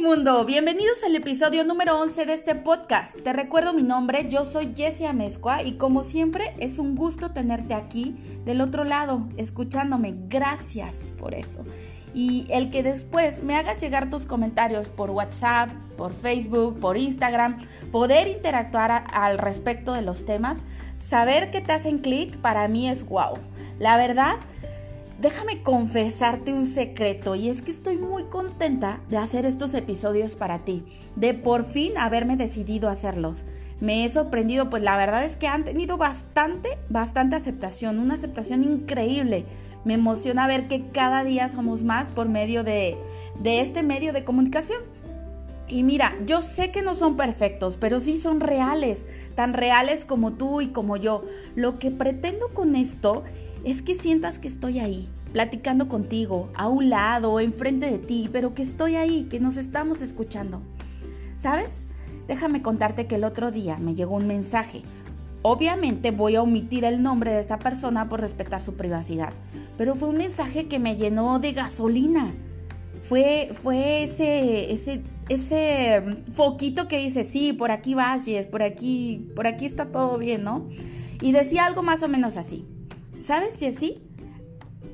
mundo, bienvenidos al episodio número 11 de este podcast. Te recuerdo mi nombre, yo soy Jessie Amezcua y como siempre es un gusto tenerte aquí del otro lado, escuchándome. Gracias por eso. Y el que después me hagas llegar tus comentarios por WhatsApp, por Facebook, por Instagram, poder interactuar al respecto de los temas, saber que te hacen clic, para mí es wow. La verdad, déjame confesarte un secreto y es que estoy muy contenta de hacer estos episodios para ti, de por fin haberme decidido hacerlos. Me he sorprendido, pues la verdad es que han tenido bastante, bastante aceptación, una aceptación increíble. Me emociona ver que cada día somos más por medio de, de este medio de comunicación. Y mira, yo sé que no son perfectos, pero sí son reales, tan reales como tú y como yo. Lo que pretendo con esto es que sientas que estoy ahí, platicando contigo, a un lado, enfrente de ti, pero que estoy ahí, que nos estamos escuchando. ¿Sabes? Déjame contarte que el otro día me llegó un mensaje. Obviamente voy a omitir el nombre de esta persona por respetar su privacidad, pero fue un mensaje que me llenó de gasolina. Fue, fue ese, ese, ese foquito que dice, sí, por aquí vas, Jess, por aquí, por aquí está todo bien, ¿no? Y decía algo más o menos así. ¿Sabes, Jessie?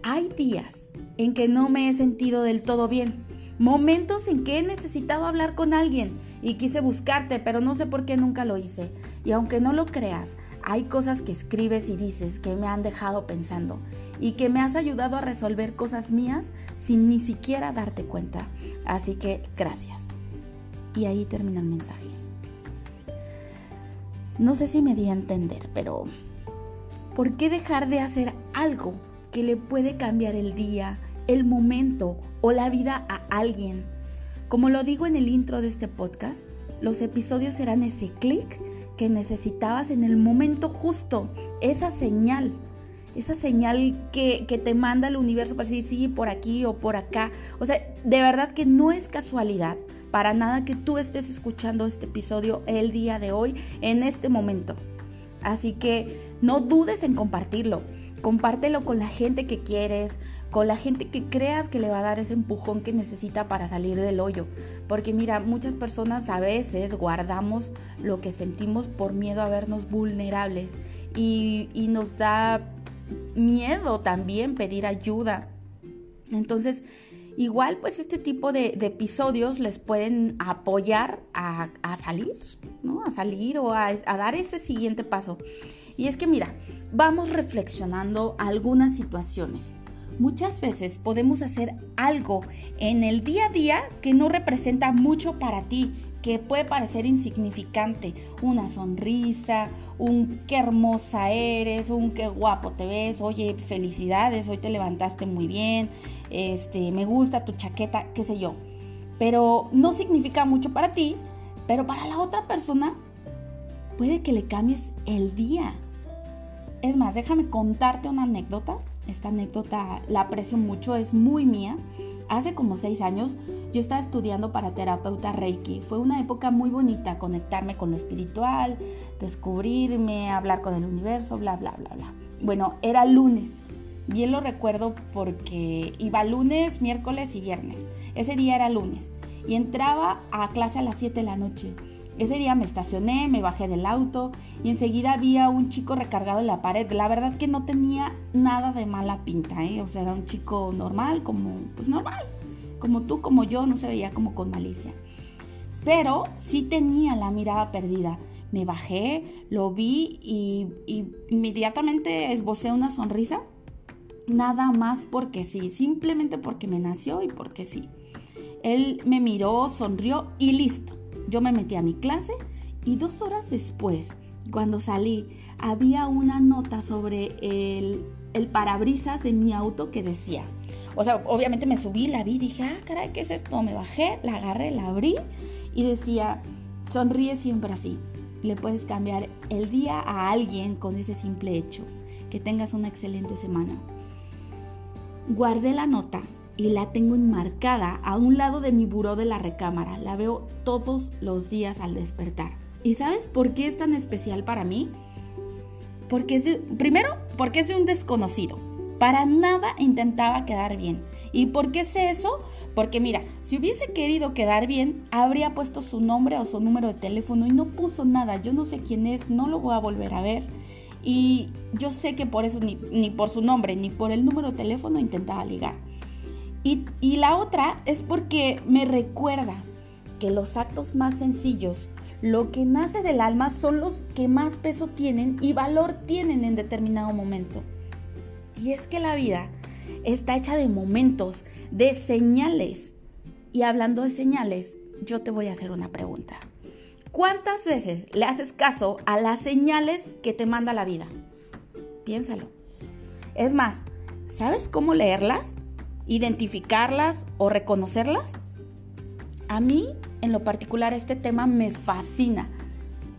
Hay días en que no me he sentido del todo bien. Momentos en que he necesitado hablar con alguien y quise buscarte, pero no sé por qué nunca lo hice. Y aunque no lo creas, hay cosas que escribes y dices que me han dejado pensando y que me has ayudado a resolver cosas mías sin ni siquiera darte cuenta. Así que gracias. Y ahí termina el mensaje. No sé si me di a entender, pero ¿Por qué dejar de hacer algo que le puede cambiar el día, el momento o la vida a alguien? Como lo digo en el intro de este podcast, los episodios serán ese clic que necesitabas en el momento justo, esa señal, esa señal que, que, te manda el universo para decir sí, por aquí o por acá. O sea, de verdad que no es casualidad para nada que tú estés escuchando este episodio el día de hoy, en este momento. Así que no dudes en compartirlo. Compártelo con la gente que quieres, con la gente que creas que le va a dar ese empujón que necesita para salir del hoyo. Porque mira, muchas personas a veces guardamos lo que sentimos por miedo a vernos vulnerables y, nos da miedo también pedir ayuda. Entonces, Igual, pues este tipo de, episodios les pueden apoyar a, salir, ¿no? A salir o a, a, dar ese siguiente paso. Y es que mira, vamos reflexionando algunas situaciones. Muchas veces podemos hacer algo en el día a día que no representa mucho para ti, que puede parecer insignificante. Una sonrisa, un qué hermosa eres, un qué guapo te ves, oye, felicidades, hoy te levantaste muy bien, este, me gusta tu chaqueta, qué sé yo. Pero no significa mucho para ti, pero para la otra persona puede que le cambies el día. Es más, déjame contarte una anécdota. Esta anécdota la aprecio mucho, es muy mía. Hace como seis años yo estaba estudiando para terapeuta Reiki. Fue una época muy bonita, conectarme con lo espiritual, descubrirme, hablar con el universo, bla, bla, bla, bla. Bueno, era lunes. Bien lo recuerdo porque iba lunes, miércoles y viernes. Ese día era lunes y entraba a clase a las 7 de la noche. Ese día me estacioné, me bajé del auto y enseguida había un chico recargado en la pared. La verdad que no tenía nada de mala pinta, ¿eh? O sea, era un chico normal, como, pues normal, como tú, como yo, no se veía como con malicia. Pero sí tenía la mirada perdida. Me bajé, lo vi y, y inmediatamente esbocé una sonrisa nada más porque sí, simplemente porque me nació y porque sí. Él me miró, sonrió y listo. Yo me metí a mi clase y dos horas después, cuando salí, había una nota sobre el, el parabrisas de mi auto que decía, o sea, obviamente me subí, la vi, dije, ah, caray, ¿qué es esto? Me bajé, la agarré, la abrí y decía, sonríe siempre así. Le puedes cambiar el día a alguien con ese simple hecho. Que tengas una excelente semana. Guardé la nota y la tengo enmarcada a un lado de mi buró de la recámara. La veo todos los días al despertar. ¿Y sabes por qué es tan especial para mí? Porque es primero, porque es de un desconocido. Para nada intentaba quedar bien. ¿Y por qué sé eso? Porque mira, si hubiese querido quedar bien, habría puesto su nombre o su número de teléfono y no puso nada. Yo no sé quién es, no lo voy a volver a ver. Y yo sé que por eso ni, ni por su nombre ni por el número de teléfono intentaba ligar. Y, la otra es porque me recuerda que los actos más sencillos, lo que nace del alma, son los que más peso tienen y valor tienen en determinado momento. Y es que la vida está hecha de momentos, de señales. Y hablando de señales, yo te voy a hacer una pregunta. ¿Cuántas veces le haces caso a las señales que te manda la vida? Piénsalo. Es más, ¿sabes cómo leerlas? ¿Identificarlas o reconocerlas? A mí, en lo particular, este tema me fascina.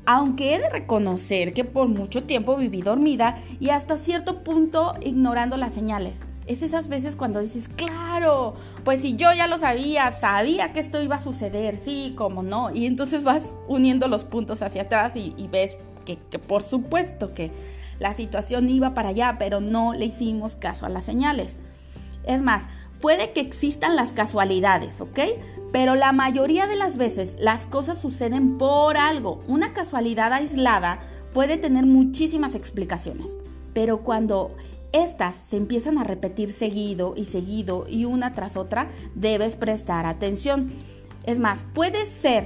Aunque he de reconocer que por mucho tiempo viví dormida y hasta cierto punto ignorando las señales. Es esas veces cuando dices, claro, pues si yo ya lo sabía, sabía que esto iba a suceder, sí, como no. Y entonces vas uniendo los puntos hacia atrás y, ves que, que por supuesto que la situación iba para allá, pero no le hicimos caso a las señales. Es más, puede que existan las casualidades, ¿ok? Pero la mayoría de las veces las cosas suceden por algo. Una casualidad aislada puede tener muchísimas explicaciones. Pero cuando estas se empiezan a repetir seguido y seguido y una tras otra, debes prestar atención. Es más, puede ser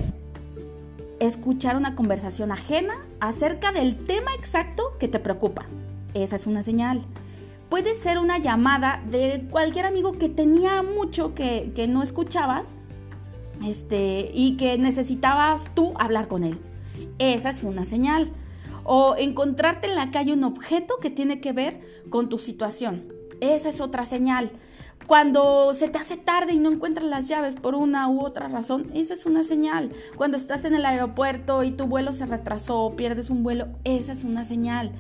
escuchar una conversación ajena acerca del tema exacto que te preocupa. Esa es una señal. Puede ser una llamada de cualquier amigo que tenía mucho que, que no escuchabas este, y que necesitabas tú hablar con él. Esa es una señal o encontrarte en la calle un objeto que tiene que ver con tu situación. Esa es otra señal. Cuando se te hace tarde y no encuentras las llaves por una u otra razón, esa es una señal. Cuando estás en el aeropuerto y tu vuelo se retrasó o pierdes un vuelo, esa es una señal.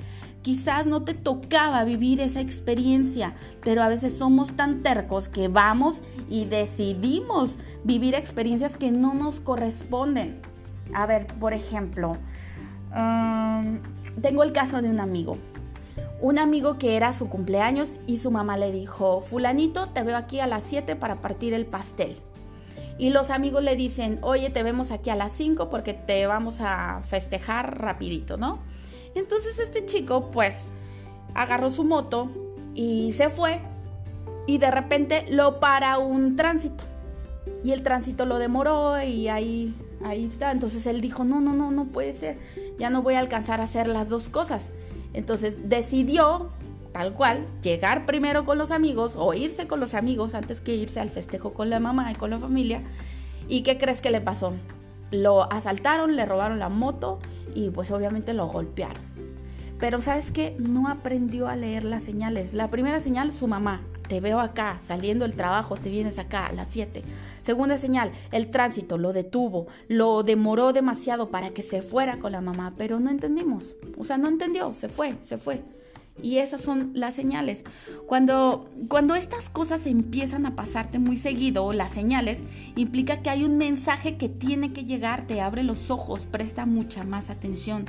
Quizás no te tocaba vivir esa experiencia, pero a veces somos tan tercos que vamos y decidimos vivir experiencias que no nos corresponden. A ver, por ejemplo, tengo el caso de un amigo. Un amigo que era su cumpleaños y su mamá le dijo, fulanito, te veo aquí a las 7 para partir el pastel. Y los amigos le dicen, oye, te vemos aquí a las 5 porque te vamos a festejar rapidito, ¿no? Entonces este chico pues agarró su moto y se fue y de repente lo para un tránsito. Y el tránsito lo demoró y ahí ahí está. Entonces él dijo, no, no, no, no puede ser, ya no voy a alcanzar a hacer las dos cosas. Entonces decidió, tal cual, llegar primero con los amigos o irse con los amigos antes que irse al festejo con la mamá y con la familia. ¿Y qué crees que le pasó? Lo asaltaron, le robaron la moto y pues obviamente lo golpearon. Pero sabes que no aprendió a leer las señales. La primera señal, su mamá te veo acá, saliendo del trabajo, te vienes acá a las 7. Segunda señal, el tránsito lo detuvo, lo demoró demasiado para que se fuera con la mamá, pero no entendimos. O sea, no entendió, se fue, se fue. Y esas son las señales. Cuando, cuando estas cosas empiezan a pasarte muy seguido, las señales, implica que hay un mensaje que tiene que llegar, te abre los ojos, presta mucha más atención.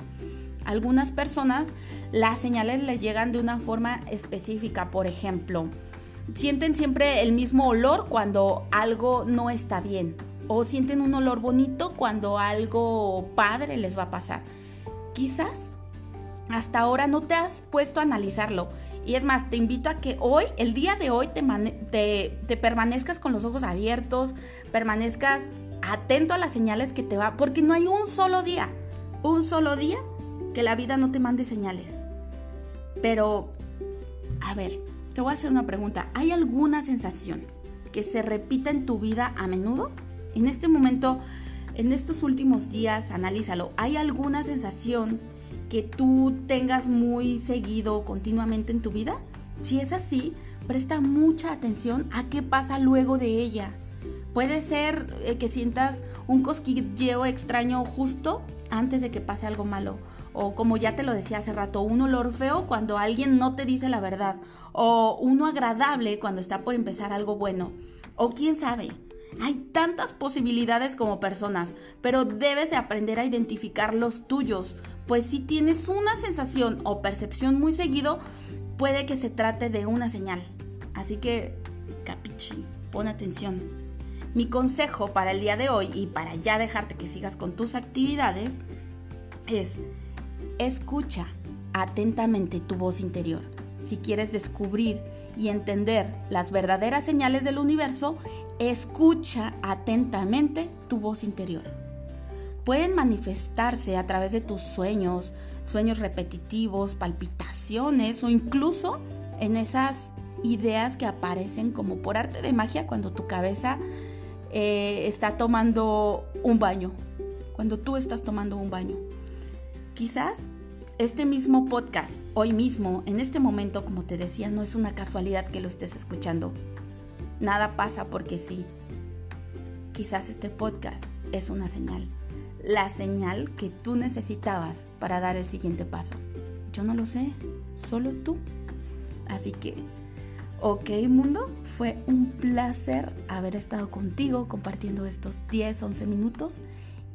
algunas personas las señales les llegan de una forma específica, por ejemplo, sienten siempre el mismo olor cuando algo no está bien o sienten un olor bonito cuando algo padre les va a pasar. Quizás hasta ahora no te has puesto a analizarlo. Y es más, te invito a que hoy, el día de hoy, te, te, permanezcas con los ojos abiertos, permanezcas atento a las señales que te va, porque no hay un solo día, un solo día que la vida no te mande señales. Pero, a ver, te voy a hacer una pregunta. ¿Hay alguna sensación que se repita en tu vida a menudo? En este momento, en estos últimos días, analízalo. ¿Hay alguna sensación que tú tengas muy seguido, continuamente en tu vida? Si es así, presta mucha atención a qué pasa luego de ella. Puede ser eh, que sientas un cosquilleo extraño justo antes de que pase algo malo o como ya te lo decía hace rato, un olor feo cuando alguien no te dice la verdad, o uno agradable cuando está por empezar algo bueno, o quién sabe. Hay tantas posibilidades como personas, pero debes de aprender a identificar los tuyos, pues si tienes una sensación o percepción muy seguido, puede que se trate de una señal. Así que, capichi, pon atención. Mi consejo para el día de hoy y para ya dejarte que sigas con tus actividades es escucha atentamente tu voz interior. Si quieres descubrir y entender las verdaderas señales del universo, escucha atentamente tu voz interior. Pueden manifestarse a través de tus sueños, sueños repetitivos, palpitaciones o incluso en esas ideas que aparecen como por arte de magia cuando tu cabeza eh, está tomando un baño, cuando tú estás tomando un baño. Quizás este mismo podcast, hoy mismo, en este momento, como te decía, no es una casualidad que lo estés escuchando. Nada pasa porque sí. Quizás este podcast es una señal. La señal que tú necesitabas para dar el siguiente paso. Yo no lo sé, solo tú. Así que, ok mundo, fue un placer haber estado contigo compartiendo estos 10, 11 minutos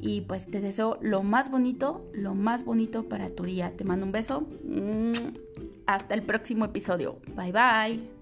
y pues te deseo lo más bonito, lo más bonito para tu día. Te mando un beso. Hasta el próximo episodio. Bye bye.